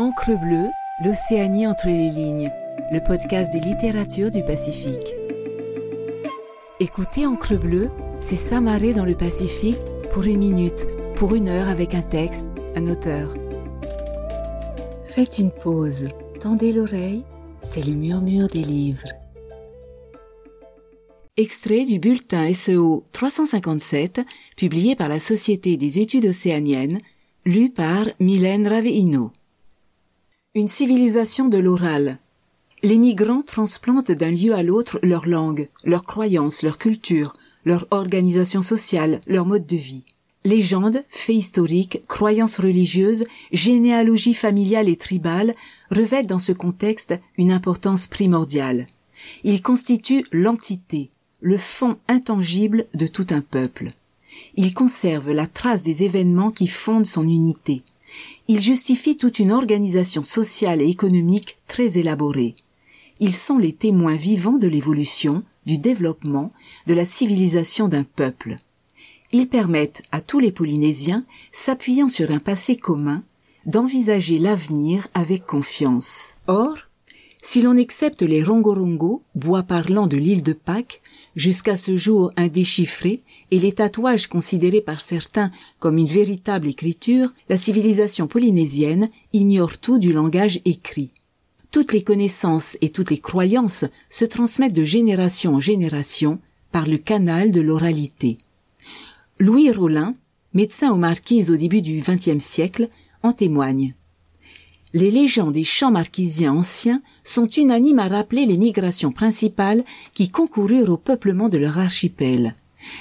Encre bleue, l'Océanie entre les lignes, le podcast des littératures du Pacifique. Écoutez Encre bleue, c'est s'amarrer dans le Pacifique pour une minute, pour une heure avec un texte, un auteur. Faites une pause, tendez l'oreille, c'est le murmure des livres. Extrait du bulletin SEO 357, publié par la Société des études océaniennes, lu par Mylène Raveino. Une civilisation de l'oral. Les migrants transplantent d'un lieu à l'autre leur langue, leurs croyances, leur culture, leur organisation sociale, leur mode de vie. Légendes, faits historiques, croyances religieuses, généalogie familiale et tribale revêtent dans ce contexte une importance primordiale. Ils constituent l'entité, le fond intangible de tout un peuple. Ils conservent la trace des événements qui fondent son unité. Ils justifient toute une organisation sociale et économique très élaborée. Ils sont les témoins vivants de l'évolution, du développement, de la civilisation d'un peuple. Ils permettent à tous les Polynésiens, s'appuyant sur un passé commun, d'envisager l'avenir avec confiance. Or, si l'on accepte les rongorongo, bois parlants de l'île de Pâques, jusqu'à ce jour indéchiffrés, et les tatouages considérés par certains comme une véritable écriture, la civilisation polynésienne ignore tout du langage écrit. Toutes les connaissances et toutes les croyances se transmettent de génération en génération par le canal de l'oralité. Louis Rollin, médecin aux marquises au début du XXe siècle, en témoigne. Les légendes des champs marquisiens anciens sont unanimes à rappeler les migrations principales qui concoururent au peuplement de leur archipel.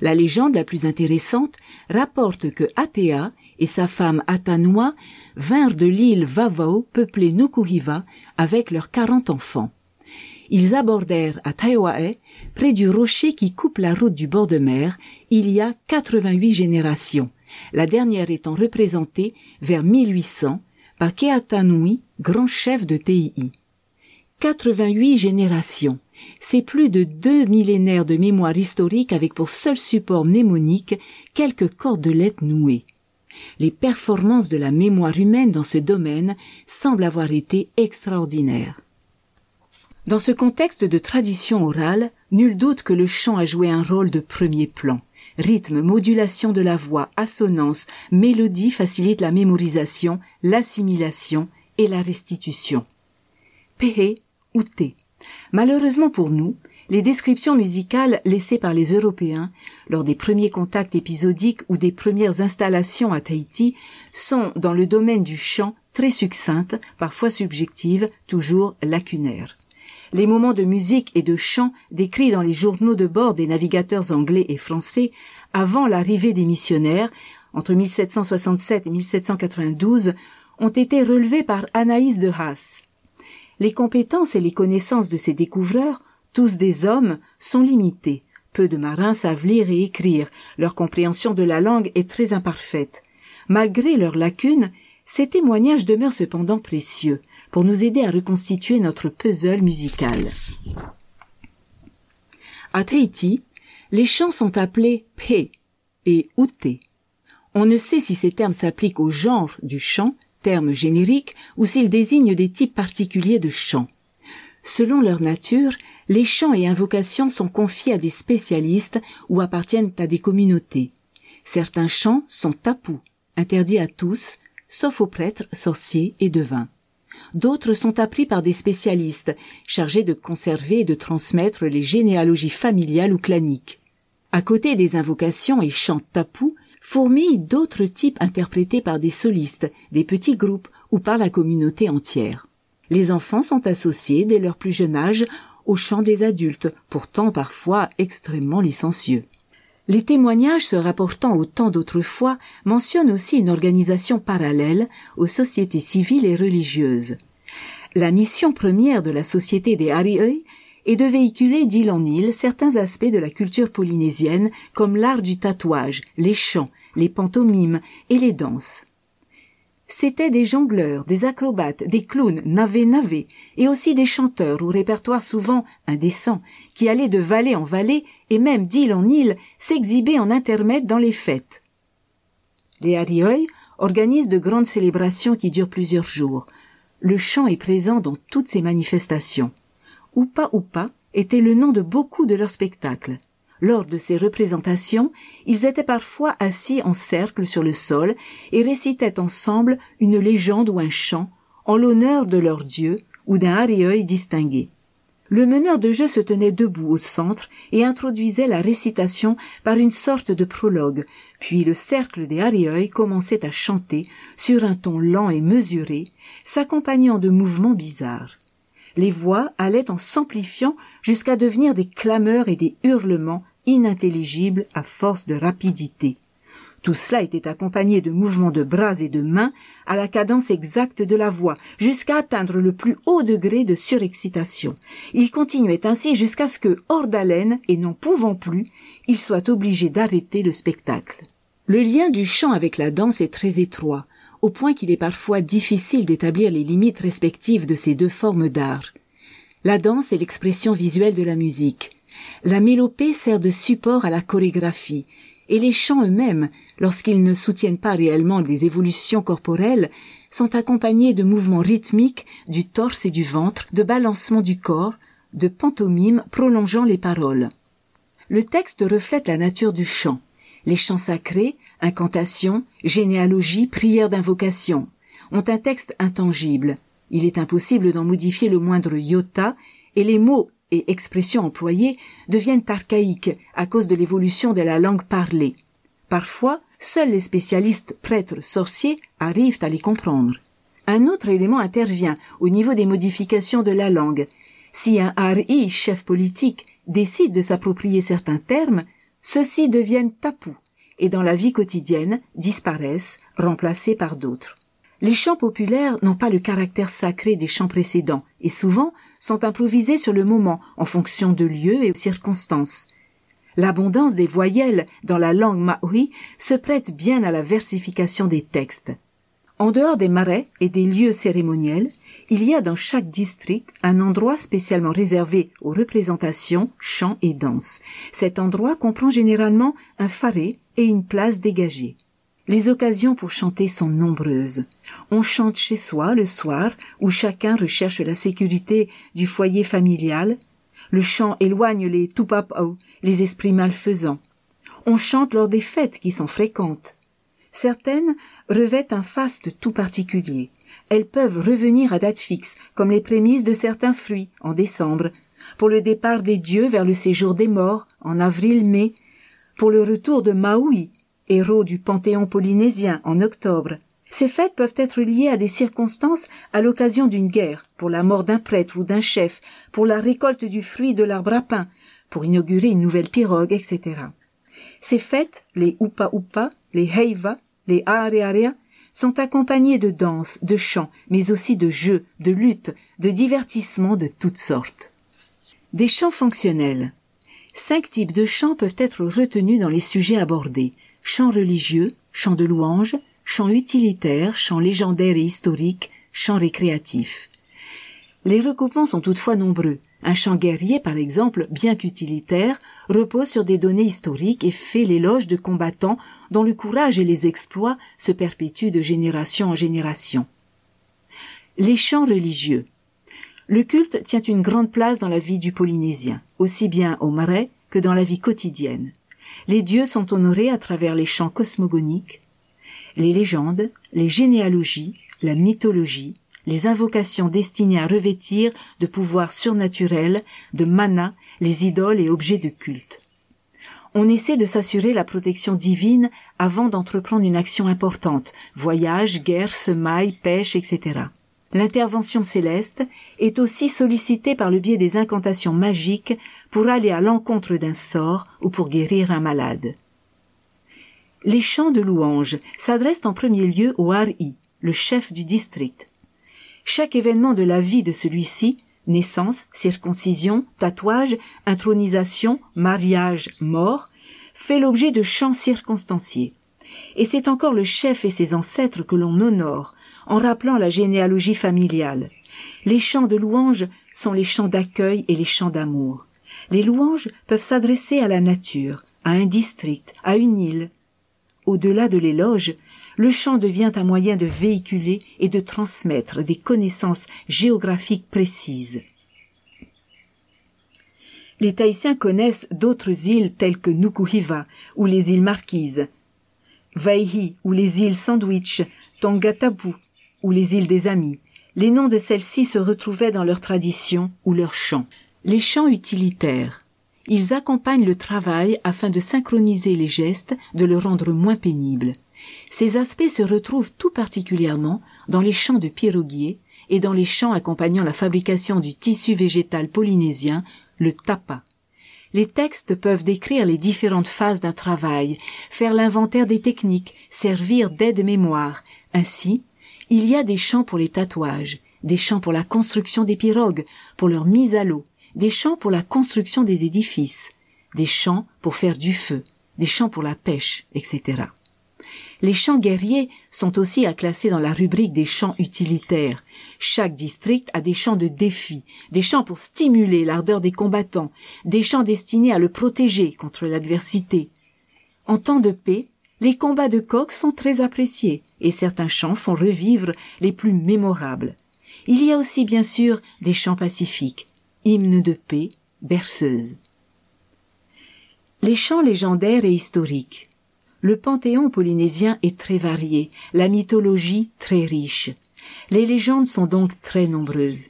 La légende la plus intéressante rapporte que Atea et sa femme Atanoa vinrent de l'île Vavao peuplée Nukuhiva avec leurs quarante enfants. Ils abordèrent à Taioae, près du rocher qui coupe la route du bord de mer, il y a 88 générations, la dernière étant représentée vers 1800 par Keatanui, grand chef de TII. 88 générations. C'est plus de deux millénaires de mémoire historique avec pour seul support mnémonique quelques cordelettes nouées. Les performances de la mémoire humaine dans ce domaine semblent avoir été extraordinaires. Dans ce contexte de tradition orale, nul doute que le chant a joué un rôle de premier plan. Rythme, modulation de la voix, assonance, mélodie facilitent la mémorisation, l'assimilation et la restitution. Pehe ou T. Malheureusement pour nous, les descriptions musicales laissées par les Européens lors des premiers contacts épisodiques ou des premières installations à Tahiti sont, dans le domaine du chant, très succinctes, parfois subjectives, toujours lacunaires. Les moments de musique et de chant décrits dans les journaux de bord des navigateurs anglais et français avant l'arrivée des missionnaires, entre 1767 et 1792, ont été relevés par Anaïs de Haas. Les compétences et les connaissances de ces découvreurs tous des hommes, sont limités. Peu de marins savent lire et écrire, leur compréhension de la langue est très imparfaite. Malgré leurs lacunes, ces témoignages demeurent cependant précieux pour nous aider à reconstituer notre puzzle musical. À Tahiti, les chants sont appelés P et Ute. On ne sait si ces termes s'appliquent au genre du chant, terme générique, ou s'ils désignent des types particuliers de chants. Selon leur nature, les chants et invocations sont confiés à des spécialistes ou appartiennent à des communautés. Certains chants sont tapous, interdits à tous, sauf aux prêtres, sorciers et devins. D'autres sont appris par des spécialistes, chargés de conserver et de transmettre les généalogies familiales ou claniques. À côté des invocations et chants tapous, fourmillent d'autres types interprétés par des solistes, des petits groupes ou par la communauté entière. Les enfants sont associés dès leur plus jeune âge au chant des adultes, pourtant parfois extrêmement licencieux. Les témoignages se rapportant au temps d'autrefois mentionnent aussi une organisation parallèle aux sociétés civiles et religieuses. La mission première de la société des Arioi est de véhiculer d'île en île certains aspects de la culture polynésienne comme l'art du tatouage, les chants, les pantomimes et les danses. C'étaient des jongleurs, des acrobates, des clowns, navé-navé, et aussi des chanteurs au répertoire souvent indécent, qui allaient de vallée en vallée et même d'île en île s'exhiber en intermède dans les fêtes. Les Arioi organisent de grandes célébrations qui durent plusieurs jours. le chant est présent dans toutes ses manifestations. Oupa Oupa était le nom de beaucoup de leurs spectacles. Lors de ces représentations, ils étaient parfois assis en cercle sur le sol et récitaient ensemble une légende ou un chant en l'honneur de leur dieu ou d'un arieuil distingué. Le meneur de jeu se tenait debout au centre et introduisait la récitation par une sorte de prologue, puis le cercle des arieuils commençait à chanter sur un ton lent et mesuré, s'accompagnant de mouvements bizarres. Les voix allaient en s'amplifiant jusqu'à devenir des clameurs et des hurlements inintelligibles à force de rapidité. Tout cela était accompagné de mouvements de bras et de mains à la cadence exacte de la voix, jusqu'à atteindre le plus haut degré de surexcitation. Il continuait ainsi jusqu'à ce que, hors d'haleine et n'en pouvant plus, il soit obligé d'arrêter le spectacle. Le lien du chant avec la danse est très étroit, au point qu'il est parfois difficile d'établir les limites respectives de ces deux formes d'art. La danse est l'expression visuelle de la musique. La mélopée sert de support à la chorégraphie, et les chants eux-mêmes, lorsqu'ils ne soutiennent pas réellement des évolutions corporelles, sont accompagnés de mouvements rythmiques du torse et du ventre, de balancements du corps, de pantomimes prolongeant les paroles. Le texte reflète la nature du chant. Les chants sacrés, incantations, généalogies, prières d'invocation, ont un texte intangible. Il est impossible d'en modifier le moindre iota, et les mots et expressions employées deviennent archaïques à cause de l'évolution de la langue parlée. Parfois, seuls les spécialistes prêtres sorciers arrivent à les comprendre. Un autre élément intervient au niveau des modifications de la langue. Si un RI, chef politique, décide de s'approprier certains termes, ceux-ci deviennent tapous et dans la vie quotidienne disparaissent, remplacés par d'autres. Les chants populaires n'ont pas le caractère sacré des chants précédents et souvent sont improvisés sur le moment en fonction de lieux et circonstances. L'abondance des voyelles dans la langue maori se prête bien à la versification des textes. En dehors des marais et des lieux cérémoniels, il y a dans chaque district un endroit spécialement réservé aux représentations, chants et danses. Cet endroit comprend généralement un faré et une place dégagée. Les occasions pour chanter sont nombreuses. On chante chez soi le soir, où chacun recherche la sécurité du foyer familial. Le chant éloigne les tupapau, les esprits malfaisants. On chante lors des fêtes qui sont fréquentes. Certaines revêtent un faste tout particulier. Elles peuvent revenir à date fixe, comme les prémices de certains fruits, en décembre, pour le départ des dieux vers le séjour des morts, en avril-mai, pour le retour de Maui, héros du panthéon polynésien, en octobre. Ces fêtes peuvent être liées à des circonstances à l'occasion d'une guerre, pour la mort d'un prêtre ou d'un chef, pour la récolte du fruit de l'arbre à pain, pour inaugurer une nouvelle pirogue, etc. Ces fêtes, les Upa Upa, les Heiva, les Arearea, sont accompagnées de danses, de chants, mais aussi de jeux, de luttes, de divertissements de toutes sortes. Des chants fonctionnels. Cinq types de chants peuvent être retenus dans les sujets abordés. Chants religieux, chants de louanges, chants utilitaires, chants légendaires et historiques, chants récréatifs. Les recoupements sont toutefois nombreux. Un chant guerrier, par exemple, bien qu'utilitaire, repose sur des données historiques et fait l'éloge de combattants dont le courage et les exploits se perpétuent de génération en génération. Les chants religieux. Le culte tient une grande place dans la vie du Polynésien, aussi bien au marais que dans la vie quotidienne. Les dieux sont honorés à travers les chants cosmogoniques, les légendes, les généalogies, la mythologie, les invocations destinées à revêtir de pouvoirs surnaturels, de mana, les idoles et objets de culte. On essaie de s'assurer la protection divine avant d'entreprendre une action importante, voyage, guerre, semailles, pêche, etc. L'intervention céleste est aussi sollicitée par le biais des incantations magiques pour aller à l'encontre d'un sort ou pour guérir un malade. Les chants de louange s'adressent en premier lieu au Hari, le chef du district. Chaque événement de la vie de celui-ci, naissance, circoncision, tatouage, intronisation, mariage, mort, fait l'objet de chants circonstanciés. Et c'est encore le chef et ses ancêtres que l'on honore, en rappelant la généalogie familiale. Les chants de louange sont les chants d'accueil et les chants d'amour. Les louanges peuvent s'adresser à la nature, à un district, à une île, au-delà de l'éloge, le chant devient un moyen de véhiculer et de transmettre des connaissances géographiques précises. Les Tahitiens connaissent d'autres îles telles que Nukuhiva ou les îles Marquises, Vaihi ou les îles Sandwich, Tongatabu ou les îles des Amis. Les noms de celles-ci se retrouvaient dans leurs traditions ou leurs chants. Les chants utilitaires. Ils accompagnent le travail afin de synchroniser les gestes, de le rendre moins pénible. Ces aspects se retrouvent tout particulièrement dans les chants de piroguier et dans les chants accompagnant la fabrication du tissu végétal polynésien, le tapa. Les textes peuvent décrire les différentes phases d'un travail, faire l'inventaire des techniques, servir d'aide-mémoire. Ainsi, il y a des chants pour les tatouages, des chants pour la construction des pirogues, pour leur mise à l'eau, des chants pour la construction des édifices, des chants pour faire du feu, des chants pour la pêche, etc. Les chants guerriers sont aussi à classer dans la rubrique des chants utilitaires. Chaque district a des chants de défi, des chants pour stimuler l'ardeur des combattants, des chants destinés à le protéger contre l'adversité. En temps de paix, les combats de coq sont très appréciés et certains chants font revivre les plus mémorables. Il y a aussi bien sûr des chants pacifiques, hymnes de paix, berceuses. Les chants légendaires et historiques. Le panthéon polynésien est très varié, la mythologie très riche. Les légendes sont donc très nombreuses.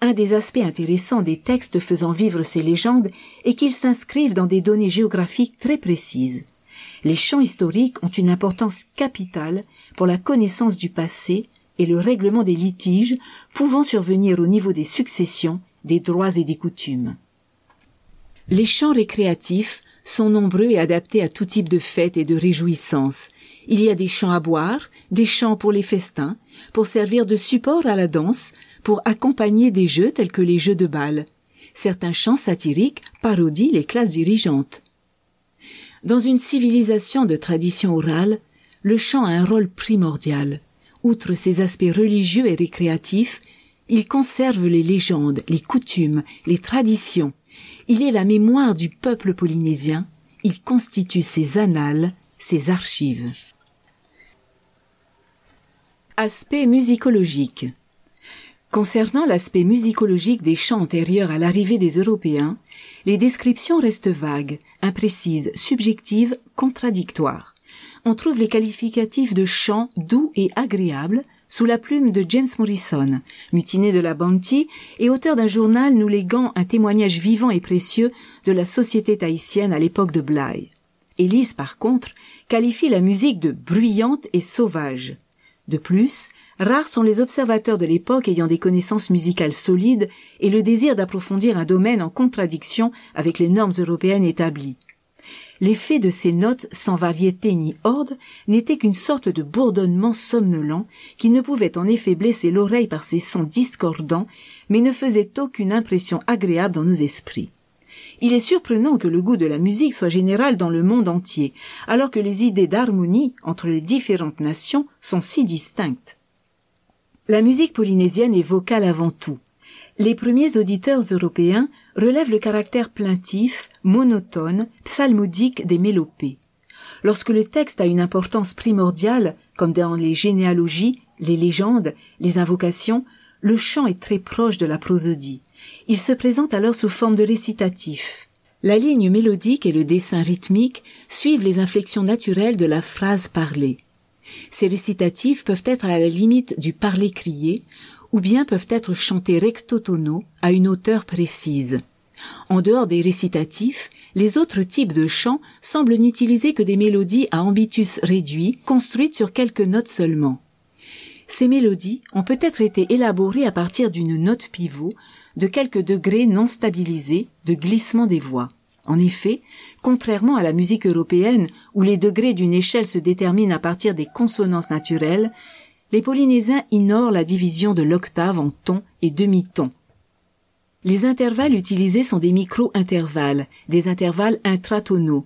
Un des aspects intéressants des textes faisant vivre ces légendes est qu'ils s'inscrivent dans des données géographiques très précises. Les chants historiques ont une importance capitale pour la connaissance du passé et le règlement des litiges pouvant survenir au niveau des successions, des droits et des coutumes. Les chants récréatifs sont nombreux et adaptés à tout type de fêtes et de réjouissances. Il y a des chants à boire, des chants pour les festins, pour servir de support à la danse, pour accompagner des jeux tels que les jeux de bal. Certains chants satiriques parodient les classes dirigeantes. Dans une civilisation de tradition orale, le chant a un rôle primordial. Outre ses aspects religieux et récréatifs, il conserve les légendes, les coutumes, les traditions, il est la mémoire du peuple polynésien, il constitue ses annales, ses archives. Aspect musicologique. Concernant l'aspect musicologique des chants antérieurs à l'arrivée des Européens, les descriptions restent vagues, imprécises, subjectives, contradictoires. On trouve les qualificatifs de chants doux et agréables, sous la plume de James Morrison, mutiné de la Bounty et auteur d'un journal nous léguant un témoignage vivant et précieux de la société tahitienne à l'époque de Bly. Elise, par contre, qualifie la musique de bruyante et sauvage. De plus, rares sont les observateurs de l'époque ayant des connaissances musicales solides et le désir d'approfondir un domaine en contradiction avec les normes européennes établies. L'effet de ces notes sans variété ni ordre n'était qu'une sorte de bourdonnement somnolent qui ne pouvait en effet blesser l'oreille par ses sons discordants, mais ne faisait aucune impression agréable dans nos esprits. Il est surprenant que le goût de la musique soit général dans le monde entier, alors que les idées d'harmonie entre les différentes nations sont si distinctes. La musique polynésienne est vocale avant tout. Les premiers auditeurs européens relève le caractère plaintif, monotone, psalmodique des mélopées. Lorsque le texte a une importance primordiale, comme dans les généalogies, les légendes, les invocations, le chant est très proche de la prosodie. Il se présente alors sous forme de récitatif. La ligne mélodique et le dessin rythmique suivent les inflexions naturelles de la phrase parlée. Ces récitatifs peuvent être à la limite du parler crié, ou bien peuvent être chantés recto tono à une hauteur précise. En dehors des récitatifs, les autres types de chants semblent n'utiliser que des mélodies à ambitus réduit, construites sur quelques notes seulement. Ces mélodies ont peut-être été élaborées à partir d'une note pivot, de quelques degrés non stabilisés de glissement des voix. En effet, contrairement à la musique européenne où les degrés d'une échelle se déterminent à partir des consonances naturelles, les Polynésiens ignorent la division de l'octave en tons et demi-tons. Les intervalles utilisés sont des micro-intervalles, des intervalles intratonaux.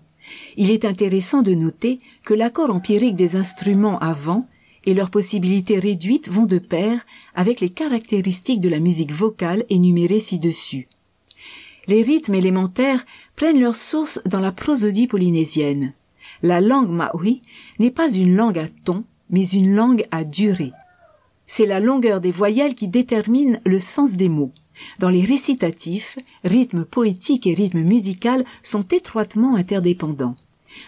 Il est intéressant de noter que l'accord empirique des instruments avant et leurs possibilités réduites vont de pair avec les caractéristiques de la musique vocale énumérées ci-dessus. Les rythmes élémentaires prennent leur source dans la prosodie polynésienne. La langue maori n'est pas une langue à tons, mais une langue à durée. C'est la longueur des voyelles qui détermine le sens des mots. Dans les récitatifs, rythme poétique et rythme musical sont étroitement interdépendants.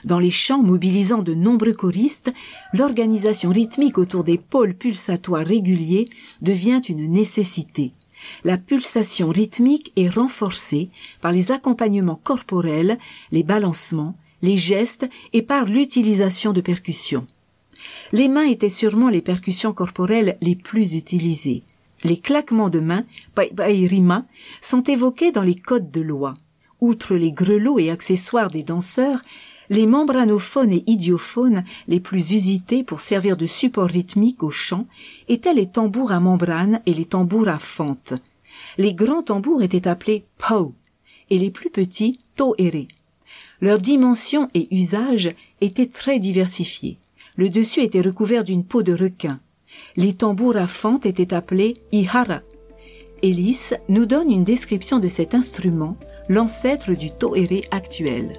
Dans les chants mobilisant de nombreux choristes, l'organisation rythmique autour des pôles pulsatoires réguliers devient une nécessité. La pulsation rythmique est renforcée par les accompagnements corporels, les balancements, les gestes et par l'utilisation de percussions. Les mains étaient sûrement les percussions corporelles les plus utilisées. Les claquements de mains, rima, sont évoqués dans les codes de loi. Outre les grelots et accessoires des danseurs, les membranophones et idiophones les plus usités pour servir de support rythmique au chant étaient les tambours à membrane et les tambours à fente. Les grands tambours étaient appelés pau et les plus petits toere. Leurs dimensions et usages étaient très diversifiés. Le dessus était recouvert d'une peau de requin. Les tambours à fente étaient appelés ihara. Ellis nous donne une description de cet instrument, l'ancêtre du toere actuel.